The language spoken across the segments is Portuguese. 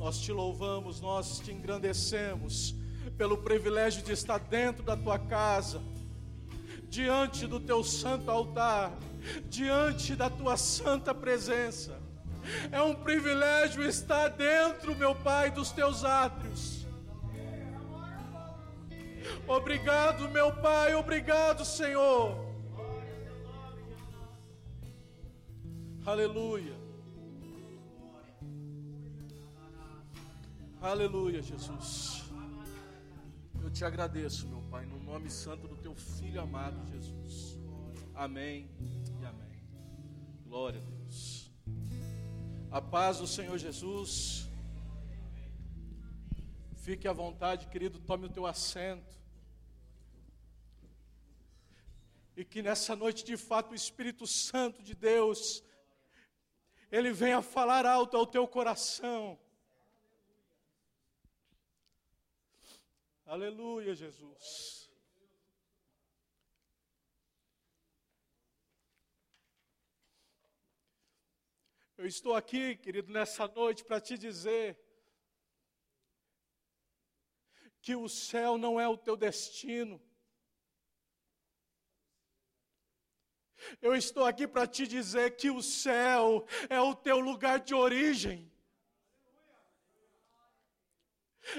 Nós te louvamos, nós te engrandecemos pelo privilégio de estar dentro da tua casa, diante do teu santo altar, diante da tua santa presença. É um privilégio estar dentro, meu Pai, dos teus átrios. Obrigado, meu Pai, obrigado, Senhor. Aleluia. Aleluia, Jesus. Eu te agradeço, meu Pai, no nome santo do teu filho amado Jesus. Amém e amém. Glória a Deus. A paz do Senhor Jesus. Fique à vontade, querido, tome o teu assento. E que nessa noite, de fato, o Espírito Santo de Deus, ele venha falar alto ao teu coração. Aleluia, Jesus. Eu estou aqui, querido, nessa noite para te dizer que o céu não é o teu destino. Eu estou aqui para te dizer que o céu é o teu lugar de origem.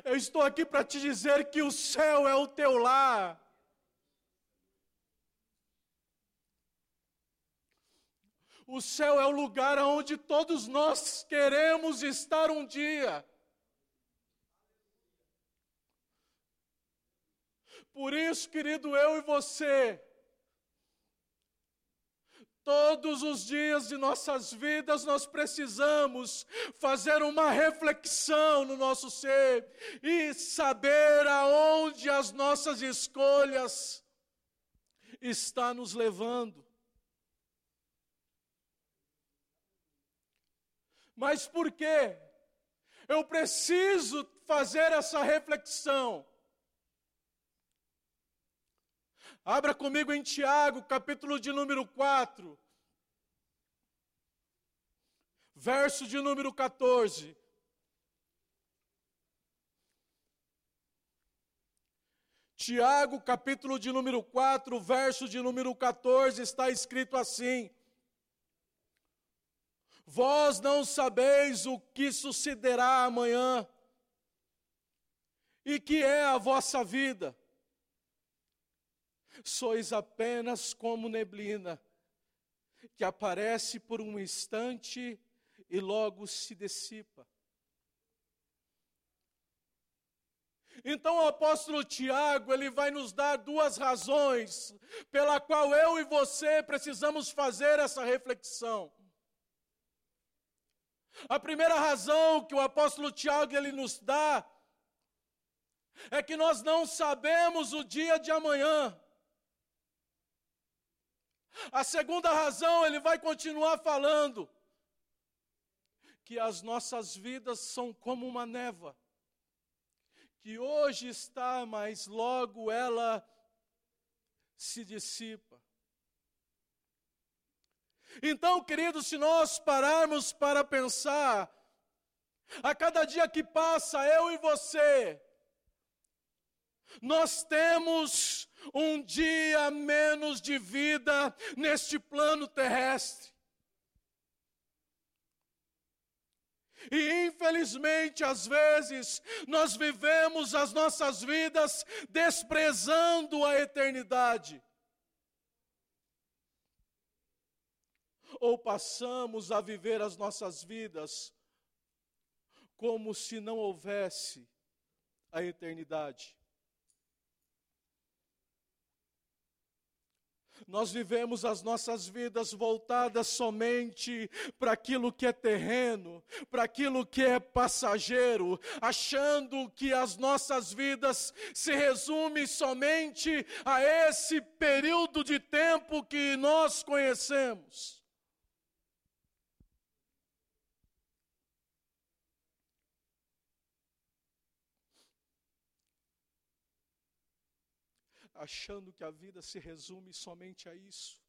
Eu estou aqui para te dizer que o céu é o teu lar. O céu é o lugar onde todos nós queremos estar um dia. Por isso, querido, eu e você, Todos os dias de nossas vidas nós precisamos fazer uma reflexão no nosso ser e saber aonde as nossas escolhas está nos levando. Mas por quê? Eu preciso fazer essa reflexão. Abra comigo em Tiago, capítulo de número 4, verso de número 14. Tiago, capítulo de número 4, verso de número 14, está escrito assim: Vós não sabeis o que sucederá amanhã, e que é a vossa vida sois apenas como neblina, que aparece por um instante e logo se dissipa. Então o apóstolo Tiago, ele vai nos dar duas razões pela qual eu e você precisamos fazer essa reflexão. A primeira razão que o apóstolo Tiago ele nos dá é que nós não sabemos o dia de amanhã. A segunda razão, ele vai continuar falando que as nossas vidas são como uma neva, que hoje está, mas logo ela se dissipa. Então, queridos, se nós pararmos para pensar, a cada dia que passa, eu e você, nós temos um dia menos de vida neste plano terrestre. E infelizmente, às vezes, nós vivemos as nossas vidas desprezando a eternidade. Ou passamos a viver as nossas vidas como se não houvesse a eternidade. Nós vivemos as nossas vidas voltadas somente para aquilo que é terreno, para aquilo que é passageiro, achando que as nossas vidas se resumem somente a esse período de tempo que nós conhecemos. Achando que a vida se resume somente a isso.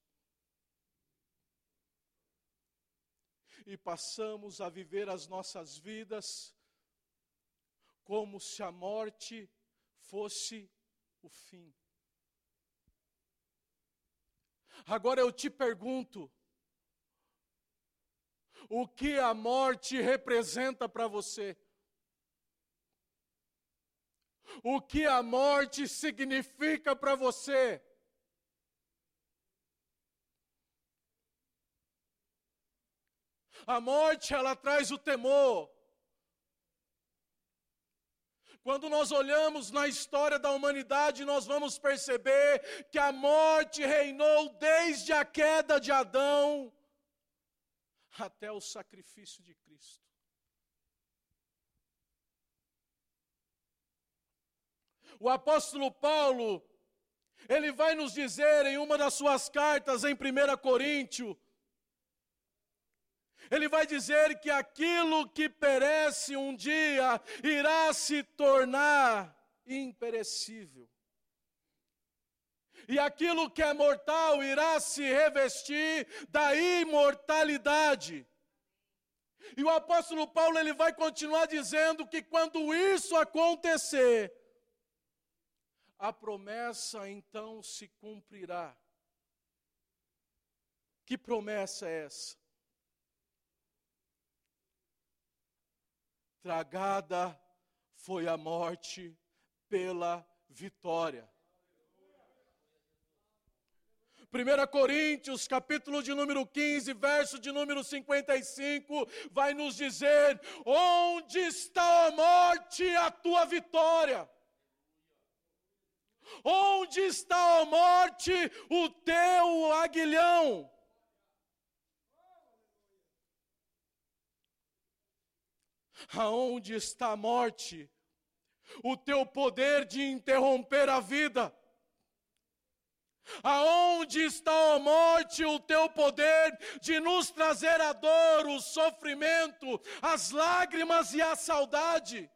E passamos a viver as nossas vidas como se a morte fosse o fim. Agora eu te pergunto: o que a morte representa para você? O que a morte significa para você? A morte, ela traz o temor. Quando nós olhamos na história da humanidade, nós vamos perceber que a morte reinou desde a queda de Adão até o sacrifício de Cristo. O apóstolo Paulo, ele vai nos dizer em uma das suas cartas, em 1 Coríntios, ele vai dizer que aquilo que perece um dia irá se tornar imperecível. E aquilo que é mortal irá se revestir da imortalidade. E o apóstolo Paulo ele vai continuar dizendo que quando isso acontecer, a promessa então se cumprirá. Que promessa é essa? Tragada foi a morte pela vitória. 1 Coríntios, capítulo de número 15, verso de número 55, vai nos dizer: Onde está a morte, a tua vitória? Onde está a morte, o teu aguilhão? Aonde está a morte? O teu poder de interromper a vida. Aonde está a morte, o teu poder de nos trazer a dor, o sofrimento, as lágrimas e a saudade?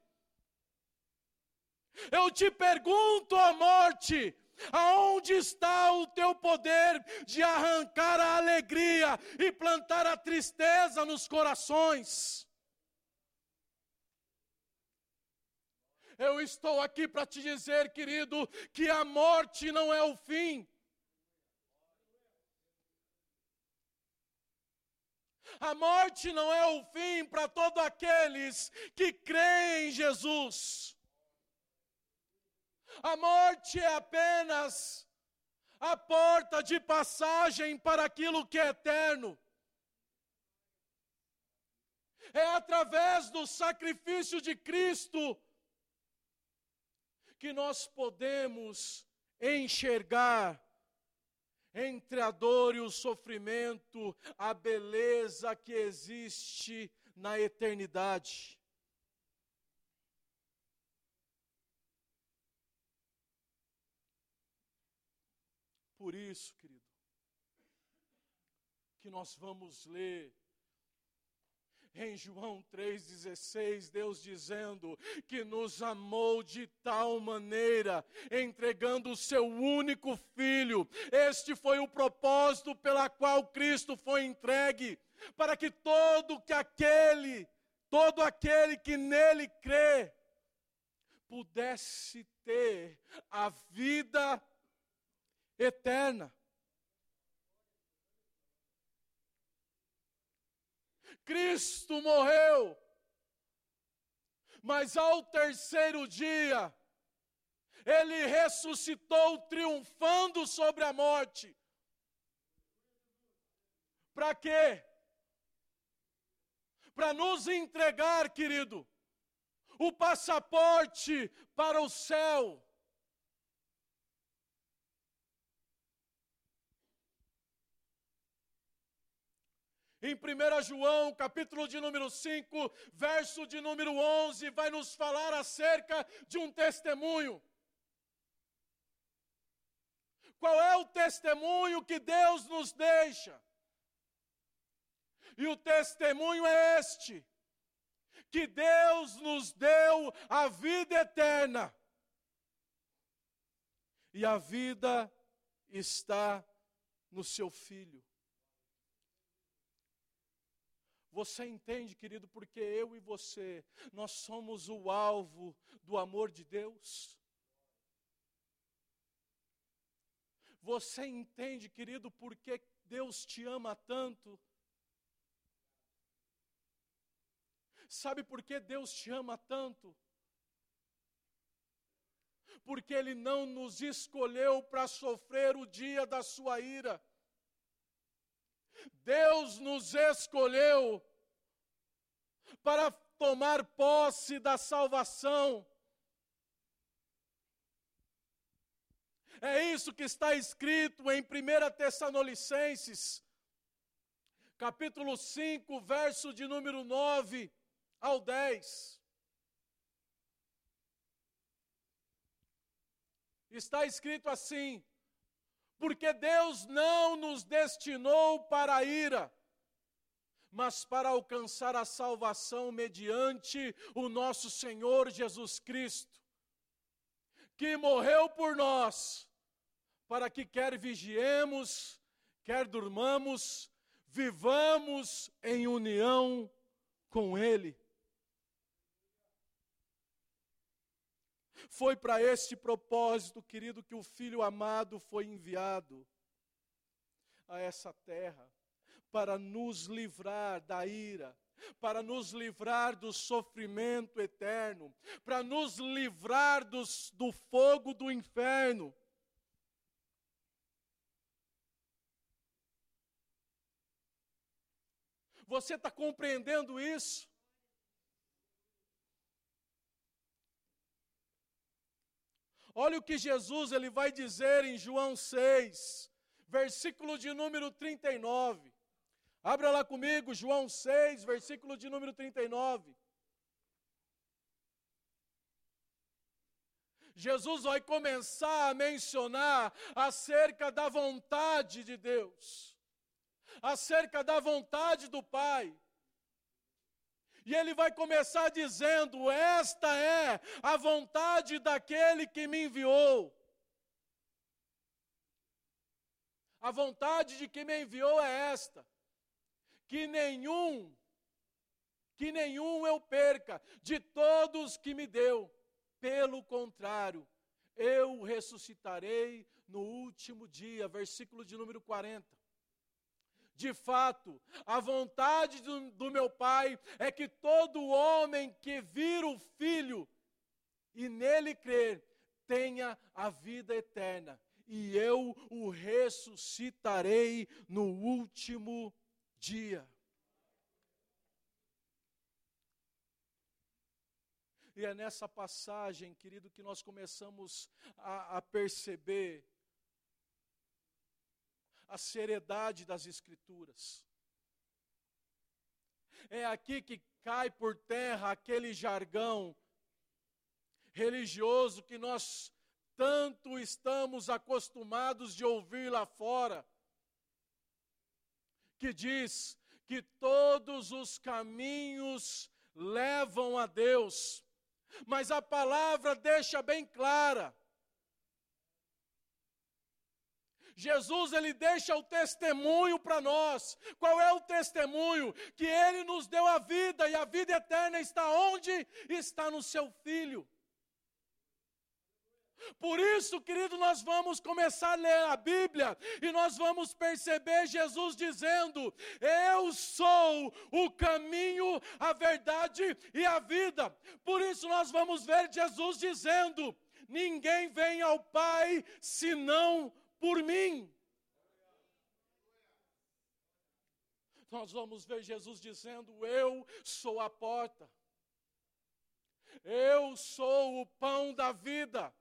Eu te pergunto, a morte, aonde está o teu poder de arrancar a alegria e plantar a tristeza nos corações? Eu estou aqui para te dizer, querido, que a morte não é o fim. A morte não é o fim para todos aqueles que creem em Jesus. A morte é apenas a porta de passagem para aquilo que é eterno. É através do sacrifício de Cristo que nós podemos enxergar entre a dor e o sofrimento a beleza que existe na eternidade. Por isso, querido, que nós vamos ler em João 3,16, Deus dizendo que nos amou de tal maneira, entregando o seu único filho. Este foi o propósito pela qual Cristo foi entregue, para que todo que aquele, todo aquele que nele crê, pudesse ter a vida eterna. Cristo morreu, mas ao terceiro dia, ele ressuscitou triunfando sobre a morte. Para quê? Para nos entregar, querido, o passaporte para o céu. Em 1 João, capítulo de número 5, verso de número 11, vai nos falar acerca de um testemunho. Qual é o testemunho que Deus nos deixa? E o testemunho é este: que Deus nos deu a vida eterna. E a vida está no seu Filho. Você entende, querido, porque eu e você, nós somos o alvo do amor de Deus? Você entende, querido, porque Deus te ama tanto? Sabe por que Deus te ama tanto? Porque Ele não nos escolheu para sofrer o dia da sua ira. Deus nos escolheu para tomar posse da salvação. É isso que está escrito em 1 Tessalonicenses, capítulo 5, verso de número 9 ao 10. Está escrito assim: porque Deus não nos destinou para a ira, mas para alcançar a salvação mediante o nosso Senhor Jesus Cristo, que morreu por nós, para que quer vigiemos, quer durmamos, vivamos em união com Ele. Foi para este propósito, querido, que o Filho amado foi enviado a essa terra para nos livrar da ira, para nos livrar do sofrimento eterno, para nos livrar dos, do fogo do inferno. Você está compreendendo isso? Olha o que Jesus ele vai dizer em João 6, versículo de número 39. Abra lá comigo, João 6, versículo de número 39. Jesus vai começar a mencionar acerca da vontade de Deus, acerca da vontade do Pai. E ele vai começar dizendo: Esta é a vontade daquele que me enviou. A vontade de quem me enviou é esta: que nenhum, que nenhum eu perca de todos que me deu. Pelo contrário, eu ressuscitarei no último dia. Versículo de número 40. De fato, a vontade do, do, meu Pai é que todo homem que vir o Filho e nele crer tenha a vida eterna, e eu o ressuscitarei no último dia. E é nessa passagem, querido, que nós começamos a, a perceber a seriedade das Escrituras. É aqui que cai por terra aquele jargão religioso que nós tanto estamos acostumados de ouvir lá fora, que diz que todos os caminhos levam a Deus, mas a palavra deixa bem clara Jesus ele deixa o testemunho para nós. Qual é o testemunho? Que ele nos deu a vida e a vida eterna está onde? Está no seu filho. Por isso, querido, nós vamos começar a ler a Bíblia e nós vamos perceber Jesus dizendo: Eu sou o caminho, a verdade e a vida. Por isso, nós vamos ver Jesus dizendo: Ninguém vem ao Pai senão por mim. Nós vamos ver Jesus dizendo: Eu sou a porta, eu sou o pão da vida.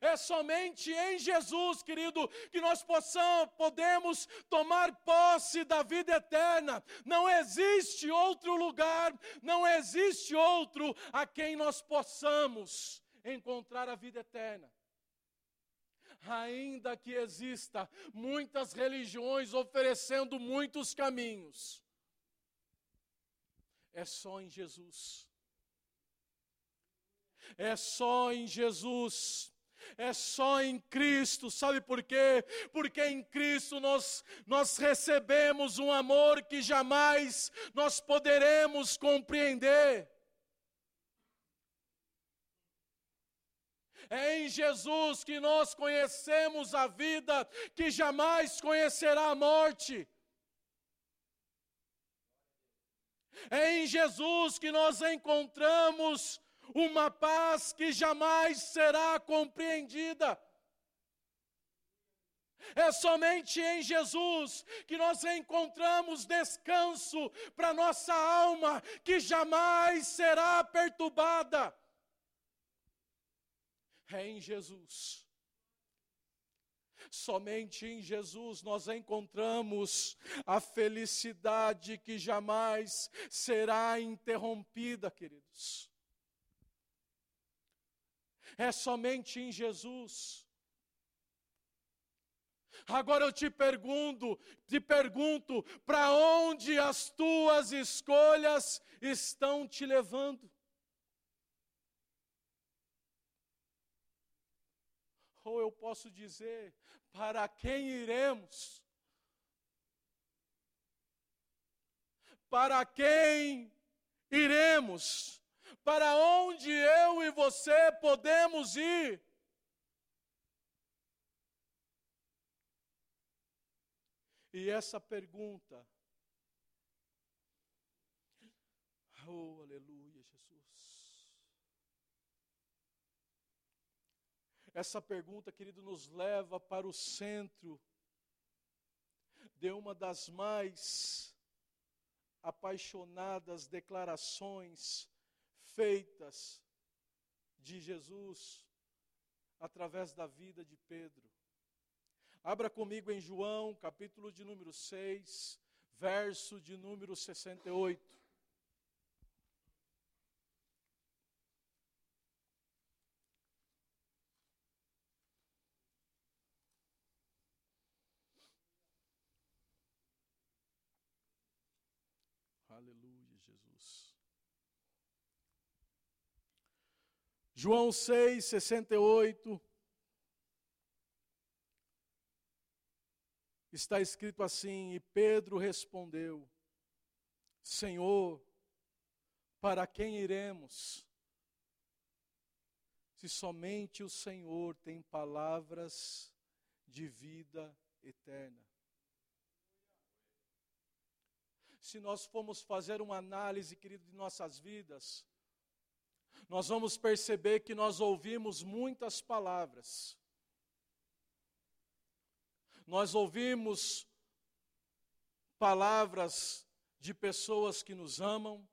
É somente em Jesus, querido, que nós possamos, podemos tomar posse da vida eterna. Não existe outro lugar, não existe outro a quem nós possamos encontrar a vida eterna. Ainda que exista muitas religiões oferecendo muitos caminhos, é só em Jesus. É só em Jesus É só em Cristo, sabe por quê? Porque em Cristo nós, nós recebemos um amor que jamais nós poderemos compreender. É em Jesus que nós conhecemos a vida que jamais conhecerá a morte. É em Jesus que nós encontramos uma paz que jamais será compreendida. É somente em Jesus que nós encontramos descanso para nossa alma, que jamais será perturbada. É em Jesus. Somente em Jesus nós encontramos a felicidade que jamais será interrompida, queridos é somente em Jesus. Agora eu te pergunto, te pergunto, para onde as tuas escolhas estão te levando? Ou eu posso dizer, para quem iremos? Para quem iremos? Para onde eu e você podemos ir? E essa pergunta, oh aleluia, Jesus. Essa pergunta, querido, nos leva para o centro de uma das mais apaixonadas declarações feitas de Jesus através da vida de Pedro. Abra comigo em João, capítulo de número 6, verso de número 68. Aleluia, Jesus. João 6, 68. Está escrito assim: E Pedro respondeu: Senhor, para quem iremos? Se somente o Senhor tem palavras de vida eterna. Se nós formos fazer uma análise, querido, de nossas vidas, nós vamos perceber que nós ouvimos muitas palavras. Nós ouvimos palavras de pessoas que nos amam.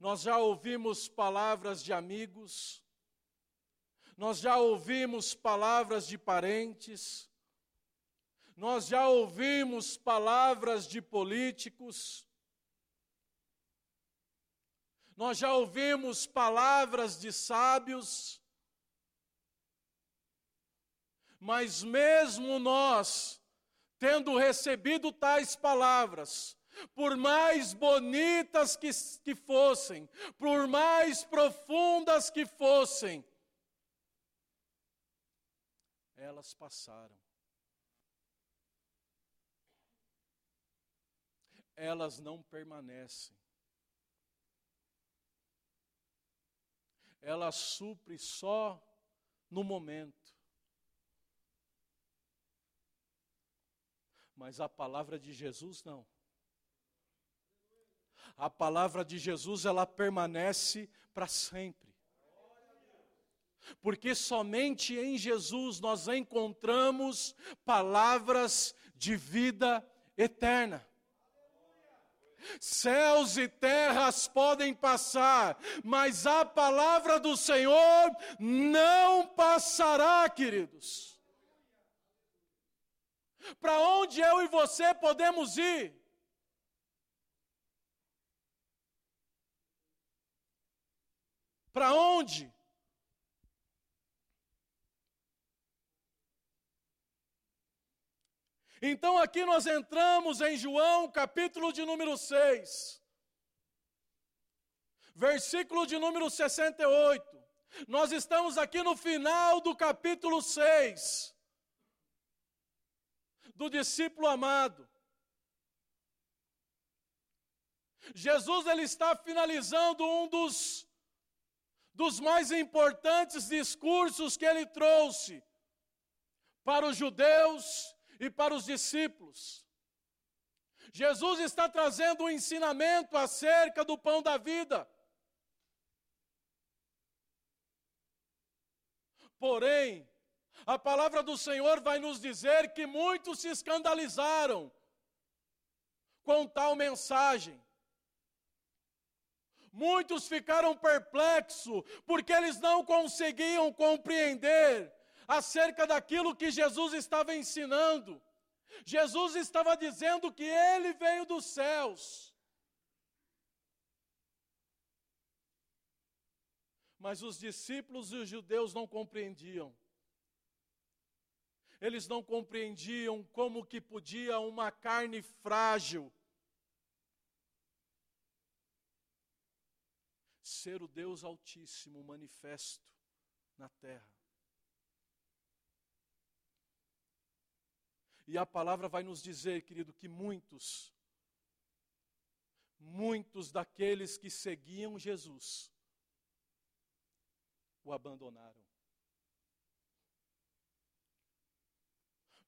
Nós já ouvimos palavras de amigos. Nós já ouvimos palavras de parentes. Nós já ouvimos palavras de políticos. Nós já ouvimos palavras de sábios, mas mesmo nós, tendo recebido tais palavras, por mais bonitas que, que fossem, por mais profundas que fossem, elas passaram. Elas não permanecem. Ela supre só no momento. Mas a palavra de Jesus não. A palavra de Jesus ela permanece para sempre. Porque somente em Jesus nós encontramos palavras de vida eterna. Céus e terras podem passar, mas a palavra do Senhor não passará, queridos. Para onde eu e você podemos ir? Para onde? Então aqui nós entramos em João, capítulo de número 6, versículo de número 68. Nós estamos aqui no final do capítulo 6 do discípulo amado. Jesus ele está finalizando um dos dos mais importantes discursos que ele trouxe para os judeus e para os discípulos. Jesus está trazendo um ensinamento acerca do pão da vida. Porém, a palavra do Senhor vai nos dizer que muitos se escandalizaram com tal mensagem. Muitos ficaram perplexos, porque eles não conseguiam compreender acerca daquilo que Jesus estava ensinando. Jesus estava dizendo que ele veio dos céus. Mas os discípulos e os judeus não compreendiam. Eles não compreendiam como que podia uma carne frágil ser o Deus Altíssimo manifesto na terra. E a palavra vai nos dizer, querido, que muitos, muitos daqueles que seguiam Jesus, o abandonaram.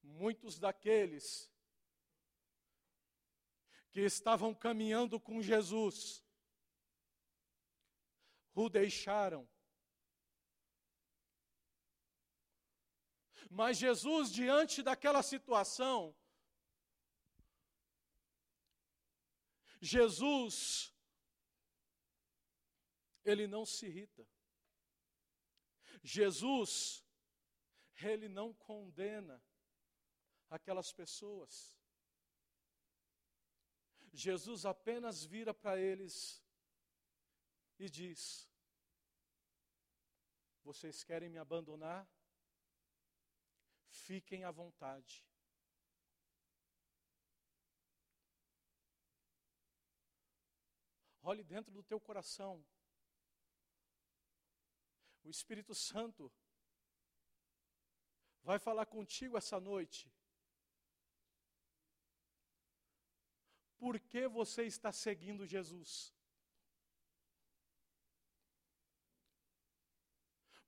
Muitos daqueles que estavam caminhando com Jesus, o deixaram. Mas Jesus, diante daquela situação, Jesus, ele não se irrita. Jesus, ele não condena aquelas pessoas. Jesus apenas vira para eles e diz: Vocês querem me abandonar? Fiquem à vontade. Olhe dentro do teu coração. O Espírito Santo vai falar contigo essa noite. Por que você está seguindo Jesus?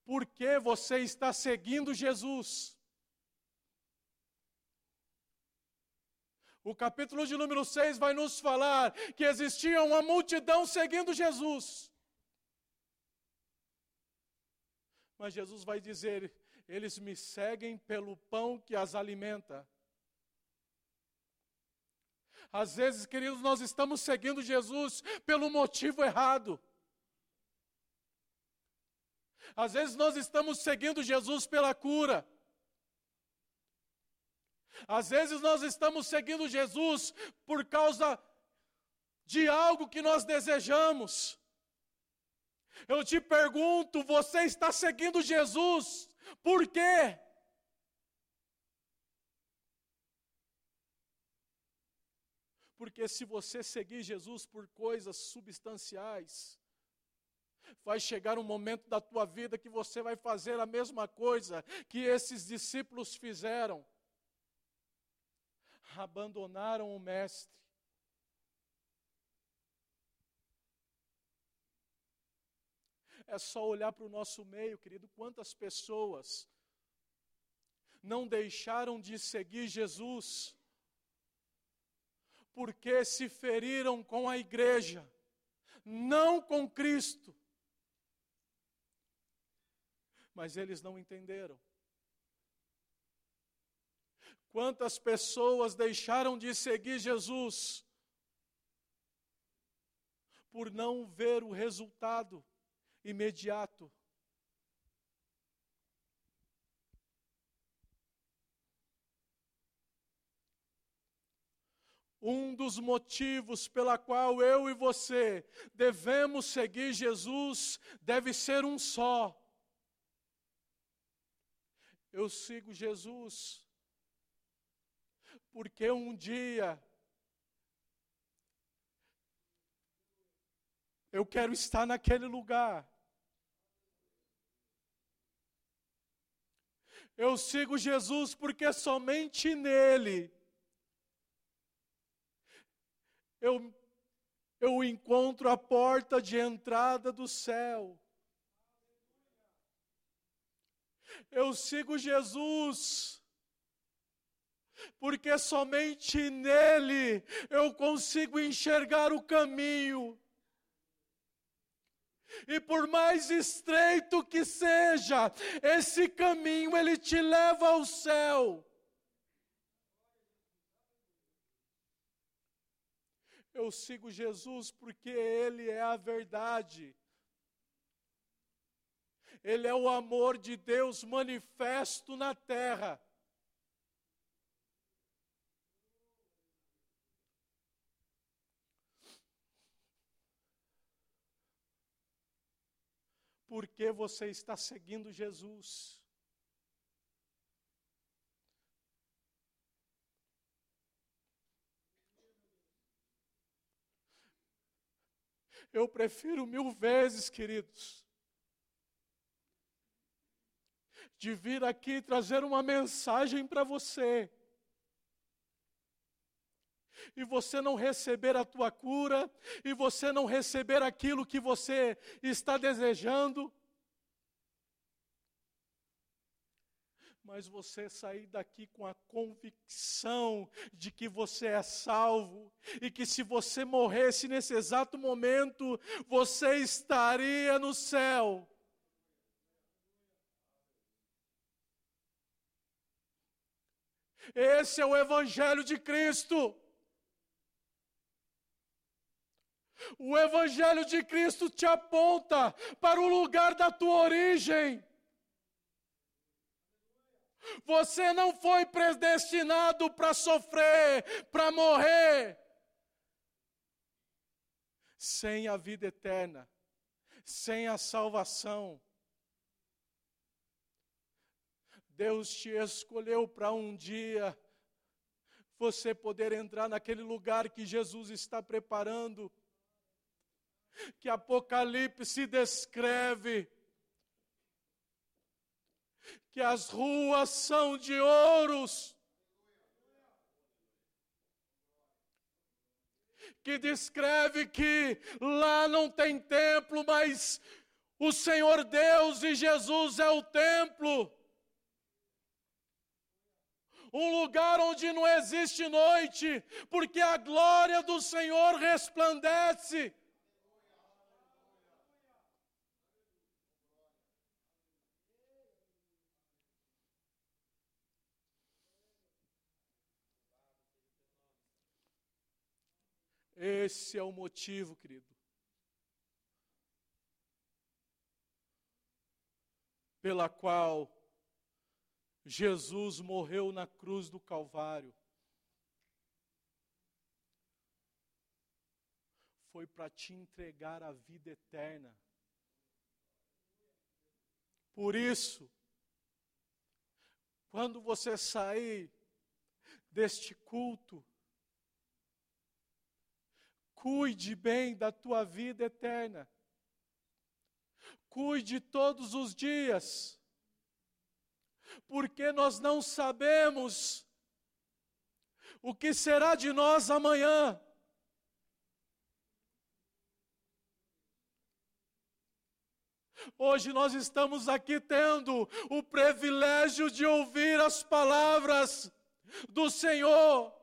Por que você está seguindo Jesus? O capítulo de número 6 vai nos falar que existia uma multidão seguindo Jesus. Mas Jesus vai dizer: eles me seguem pelo pão que as alimenta. Às vezes, queridos, nós estamos seguindo Jesus pelo motivo errado. Às vezes nós estamos seguindo Jesus pela cura. Às vezes nós estamos seguindo Jesus por causa de algo que nós desejamos. Eu te pergunto, você está seguindo Jesus por quê? Porque se você seguir Jesus por coisas substanciais, vai chegar um momento da tua vida que você vai fazer a mesma coisa que esses discípulos fizeram abandonaram o Mestre. É só olhar para o nosso meio, querido, quantas pessoas não deixaram de seguir Jesus, porque se feriram com a igreja, não com Cristo. Mas eles não entenderam. Quantas pessoas deixaram de seguir Jesus por não ver o resultado imediato? Um dos motivos pela qual eu e você devemos seguir Jesus deve ser um só. Eu sigo Jesus porque um dia eu quero estar naquele lugar. Eu sigo Jesus porque somente nele eu, eu encontro a porta de entrada do céu. Eu sigo Jesus porque somente nele eu consigo enxergar o caminho. E por mais estreito que seja, esse caminho ele te leva ao céu. Eu sigo Jesus porque ele é a verdade. Ele é o amor de Deus manifesto na terra. Porque você está seguindo Jesus. Eu prefiro mil vezes, queridos, de vir aqui trazer uma mensagem para você e você não receber a tua cura, e você não receber aquilo que você está desejando, mas você sair daqui com a convicção de que você é salvo e que se você morresse nesse exato momento, você estaria no céu. Esse é o Evangelho de Cristo. O Evangelho de Cristo te aponta para o lugar da tua origem. Você não foi predestinado para sofrer, para morrer, sem a vida eterna, sem a salvação. Deus te escolheu para um dia você poder entrar naquele lugar que Jesus está preparando que Apocalipse descreve que as ruas são de ouros, que descreve que lá não tem templo, mas o Senhor Deus e Jesus é o templo. Um lugar onde não existe noite, porque a glória do Senhor resplandece. Esse é o motivo, querido. Pela qual Jesus morreu na cruz do Calvário. Foi para te entregar a vida eterna. Por isso, quando você sair deste culto, Cuide bem da tua vida eterna. Cuide todos os dias. Porque nós não sabemos o que será de nós amanhã. Hoje nós estamos aqui tendo o privilégio de ouvir as palavras do Senhor.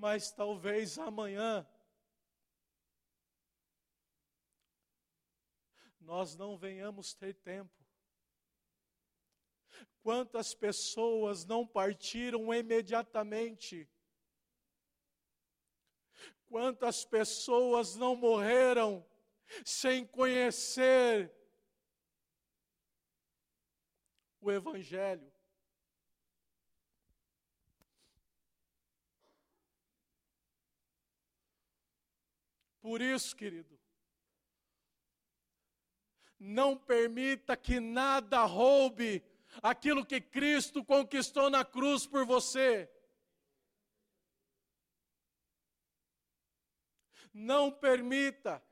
Mas talvez amanhã nós não venhamos ter tempo. Quantas pessoas não partiram imediatamente? Quantas pessoas não morreram sem conhecer o Evangelho? Por isso, querido, não permita que nada roube aquilo que Cristo conquistou na cruz por você. Não permita.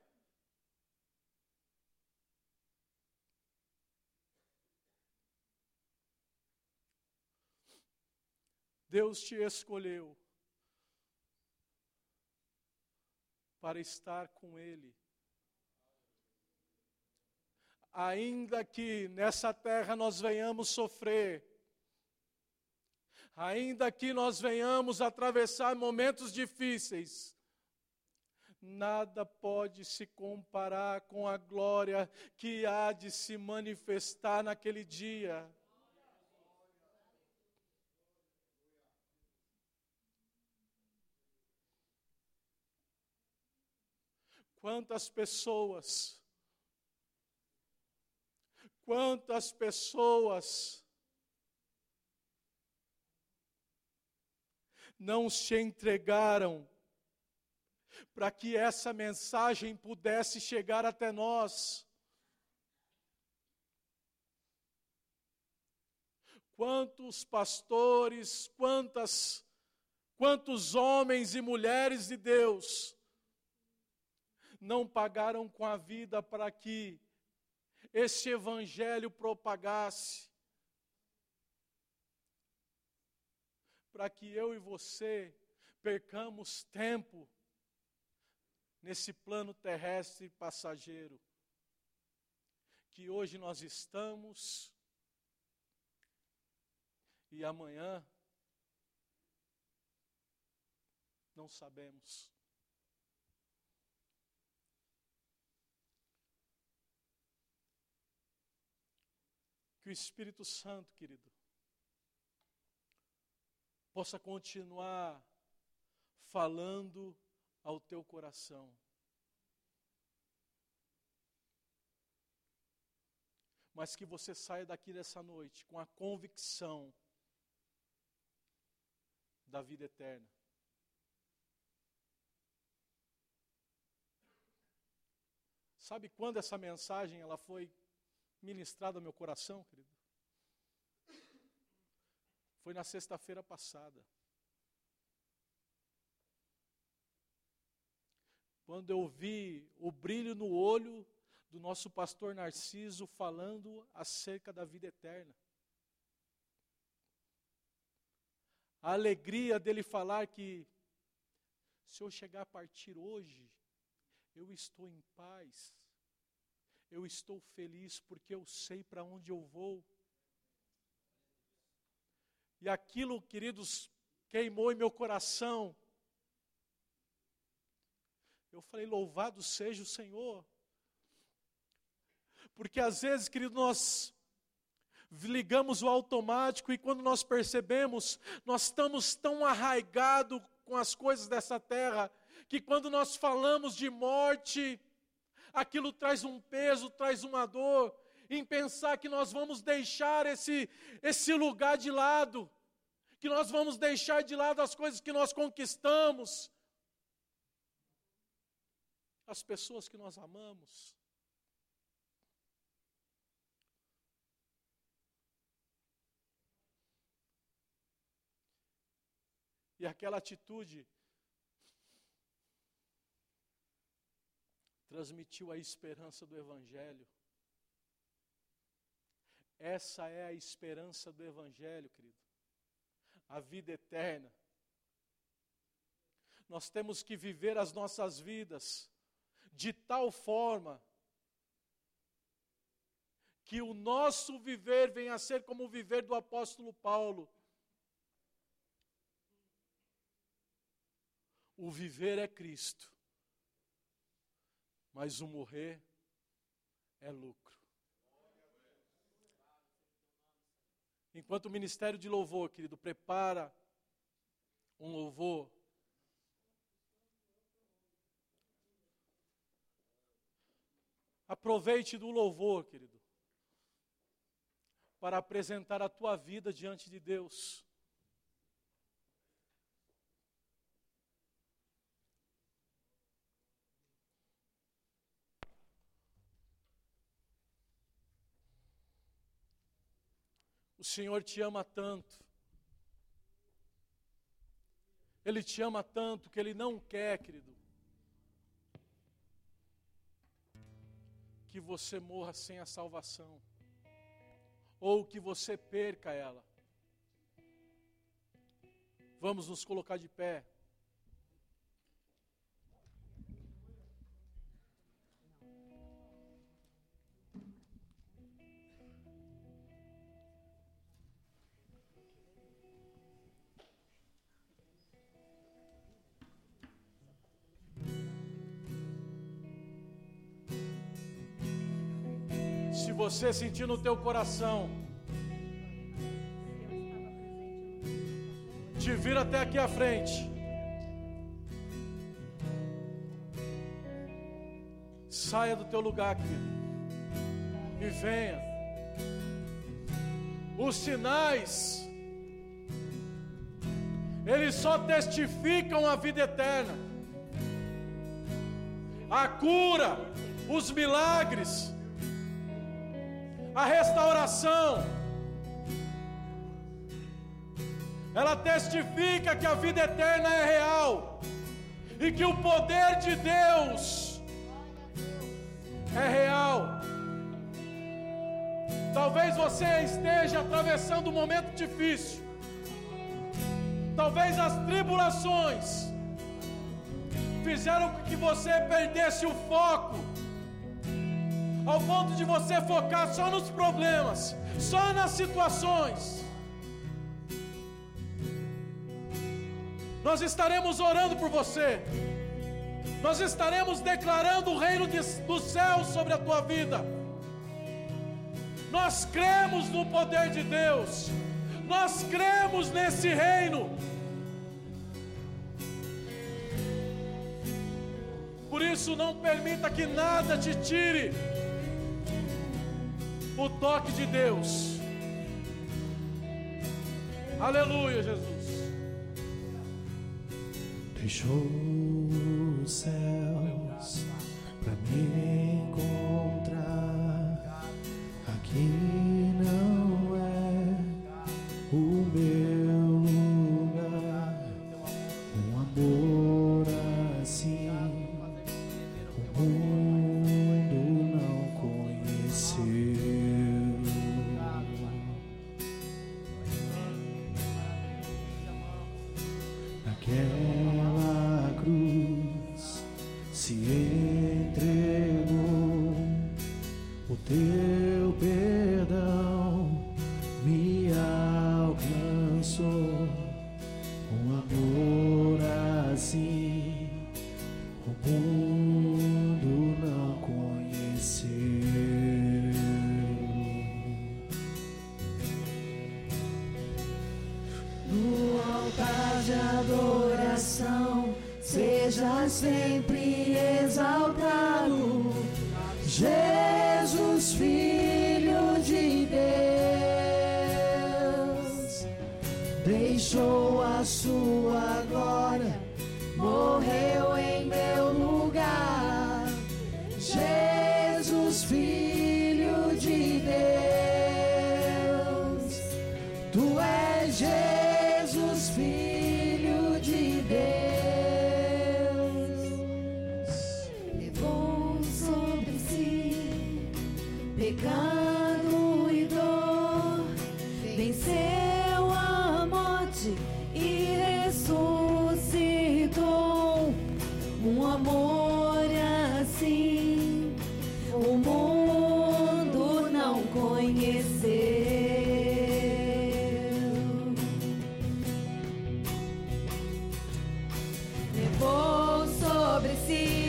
Deus te escolheu para estar com Ele. Ainda que nessa terra nós venhamos sofrer, ainda que nós venhamos atravessar momentos difíceis, nada pode se comparar com a glória que há de se manifestar naquele dia. Quantas pessoas, quantas pessoas não se entregaram para que essa mensagem pudesse chegar até nós. Quantos pastores, quantas, quantos homens e mulheres de Deus não pagaram com a vida para que esse evangelho propagasse, para que eu e você percamos tempo nesse plano terrestre passageiro que hoje nós estamos e amanhã não sabemos. Que o Espírito Santo, querido, possa continuar falando ao teu coração. Mas que você saia daqui nessa noite com a convicção da vida eterna. Sabe quando essa mensagem ela foi ministrada ao meu coração, querido? Foi na sexta-feira passada. quando eu vi o brilho no olho do nosso pastor Narciso falando acerca da vida eterna. A alegria dele falar que se eu chegar a partir hoje, eu estou em paz, eu estou feliz porque eu sei para onde eu vou. E aquilo, queridos, queimou em meu coração eu falei, louvado seja o Senhor. Porque às vezes, querido, nós ligamos o automático e quando nós percebemos, nós estamos tão arraigados com as coisas dessa terra, que quando nós falamos de morte, aquilo traz um peso, traz uma dor, em pensar que nós vamos deixar esse, esse lugar de lado, que nós vamos deixar de lado as coisas que nós conquistamos, as pessoas que nós amamos. E aquela atitude transmitiu a esperança do Evangelho. Essa é a esperança do Evangelho, querido. A vida eterna. Nós temos que viver as nossas vidas de tal forma que o nosso viver venha a ser como o viver do apóstolo Paulo. O viver é Cristo, mas o morrer é lucro. Enquanto o ministério de louvor, querido, prepara um louvor Aproveite do louvor, querido, para apresentar a tua vida diante de Deus. O Senhor te ama tanto. Ele te ama tanto que Ele não quer, querido, que você morra sem a salvação, ou que você perca ela. Vamos nos colocar de pé. Você sentir no teu coração te vir até aqui à frente. Saia do teu lugar, querido. E venha. Os sinais, eles só testificam a vida eterna. A cura, os milagres, a restauração, ela testifica que a vida eterna é real e que o poder de Deus é real. Talvez você esteja atravessando um momento difícil, talvez as tribulações fizeram com que você perdesse o foco, ao ponto de você focar só nos problemas, só nas situações. nós estaremos orando por você, nós estaremos declarando o reino de, do céu sobre a tua vida. Nós cremos no poder de Deus, nós cremos nesse reino. Por isso, não permita que nada te tire o toque de Deus. Aleluia, Jesus deixou os céus para me Yeah. see.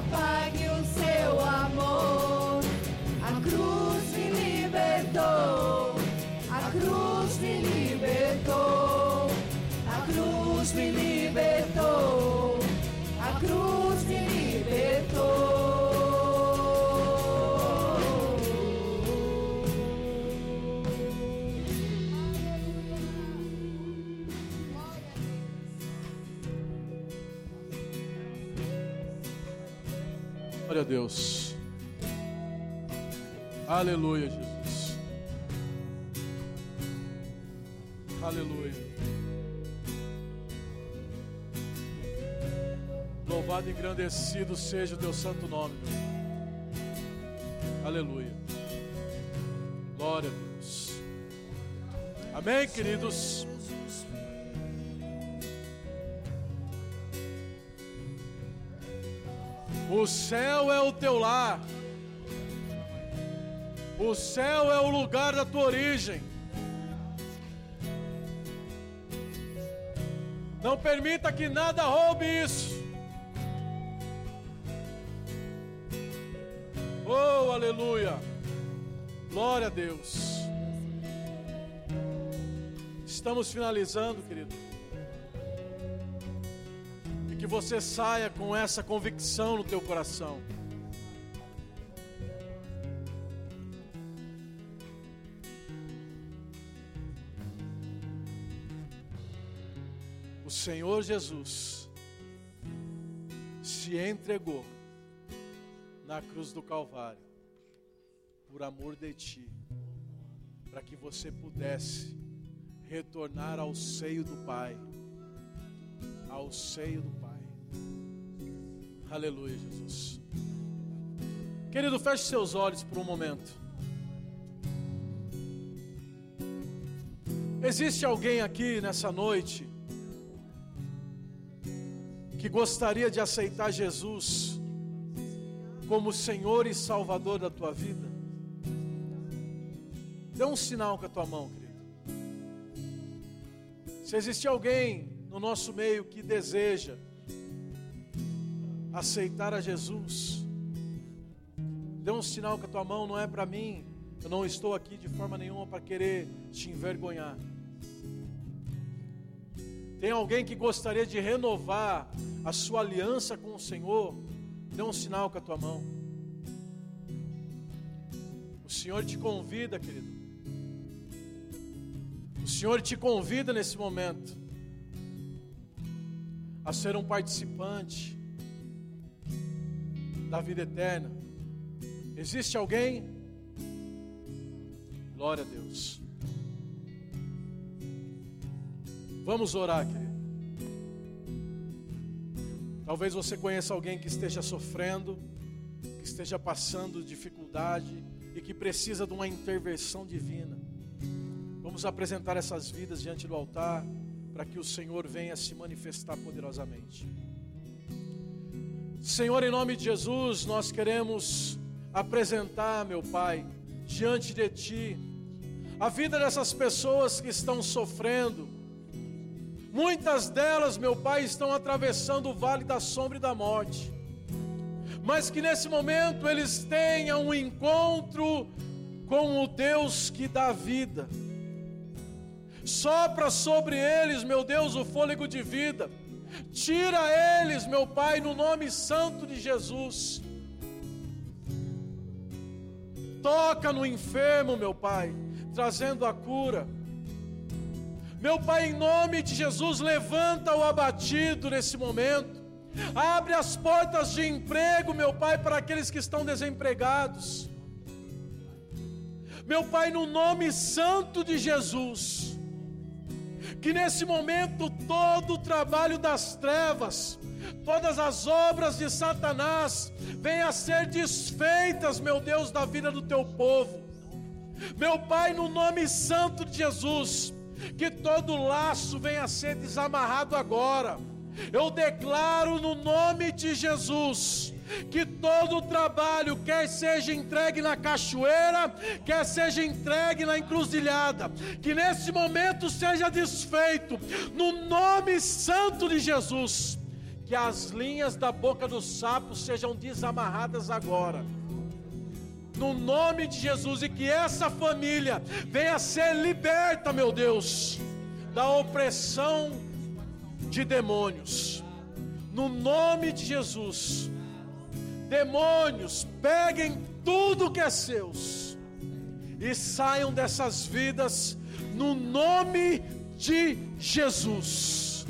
Que Deus. Aleluia, Jesus. Aleluia. Louvado e engrandecido seja o teu santo nome, meu. Aleluia. Glória a Deus. Amém, queridos. O céu é o teu lar. O céu é o lugar da tua origem. Não permita que nada roube isso. Oh, aleluia. Glória a Deus. Estamos finalizando, querido. Você saia com essa convicção no teu coração. O Senhor Jesus se entregou na cruz do Calvário por amor de ti, para que você pudesse retornar ao seio do Pai, ao seio do Pai. Aleluia, Jesus. Querido, feche seus olhos por um momento. Existe alguém aqui nessa noite que gostaria de aceitar Jesus como Senhor e Salvador da tua vida? Dê um sinal com a tua mão, querido. Se existe alguém no nosso meio que deseja aceitar a Jesus, dê um sinal com a tua mão, não é para mim. Eu não estou aqui de forma nenhuma para querer te envergonhar. Tem alguém que gostaria de renovar a sua aliança com o Senhor? Dê um sinal com a tua mão. O Senhor te convida, querido. O Senhor te convida nesse momento a ser um participante da vida eterna. Existe alguém? Glória a Deus. Vamos orar, querido. Talvez você conheça alguém que esteja sofrendo, que esteja passando dificuldade e que precisa de uma intervenção divina. Vamos apresentar essas vidas diante do altar para que o Senhor venha se manifestar poderosamente. Senhor, em nome de Jesus, nós queremos apresentar, meu Pai, diante de Ti, a vida dessas pessoas que estão sofrendo. Muitas delas, meu Pai, estão atravessando o vale da sombra e da morte. mas que nesse momento eles tenham um encontro com o Deus que dá vida. Sopra sobre eles, meu Deus, o fôlego de vida. Tira eles, meu Pai, no nome santo de Jesus. Toca no enfermo, meu Pai, trazendo a cura. Meu Pai, em nome de Jesus, levanta o abatido nesse momento. Abre as portas de emprego, meu Pai, para aqueles que estão desempregados. Meu Pai, no nome santo de Jesus, que nesse momento todo o trabalho das trevas, todas as obras de Satanás venham a ser desfeitas, meu Deus, da vida do teu povo. Meu Pai, no nome santo de Jesus, que todo laço venha a ser desamarrado agora. Eu declaro no nome de Jesus que todo o trabalho, quer seja entregue na cachoeira, quer seja entregue na encruzilhada, que nesse momento seja desfeito, no nome santo de Jesus, que as linhas da boca do sapo sejam desamarradas agora no nome de Jesus, e que essa família venha ser liberta, meu Deus, da opressão de demônios, no nome de Jesus. Demônios, peguem tudo que é seus e saiam dessas vidas no nome de Jesus.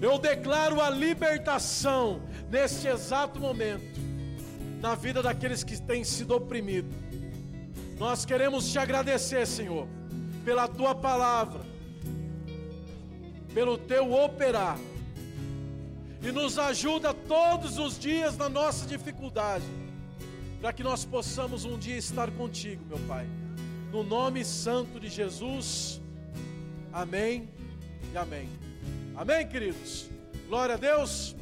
Eu declaro a libertação neste exato momento na vida daqueles que têm sido oprimidos. Nós queremos te agradecer, Senhor, pela tua palavra, pelo teu operar. E nos ajuda todos os dias na nossa dificuldade, para que nós possamos um dia estar contigo, meu Pai. No nome santo de Jesus. Amém e amém. Amém, queridos. Glória a Deus.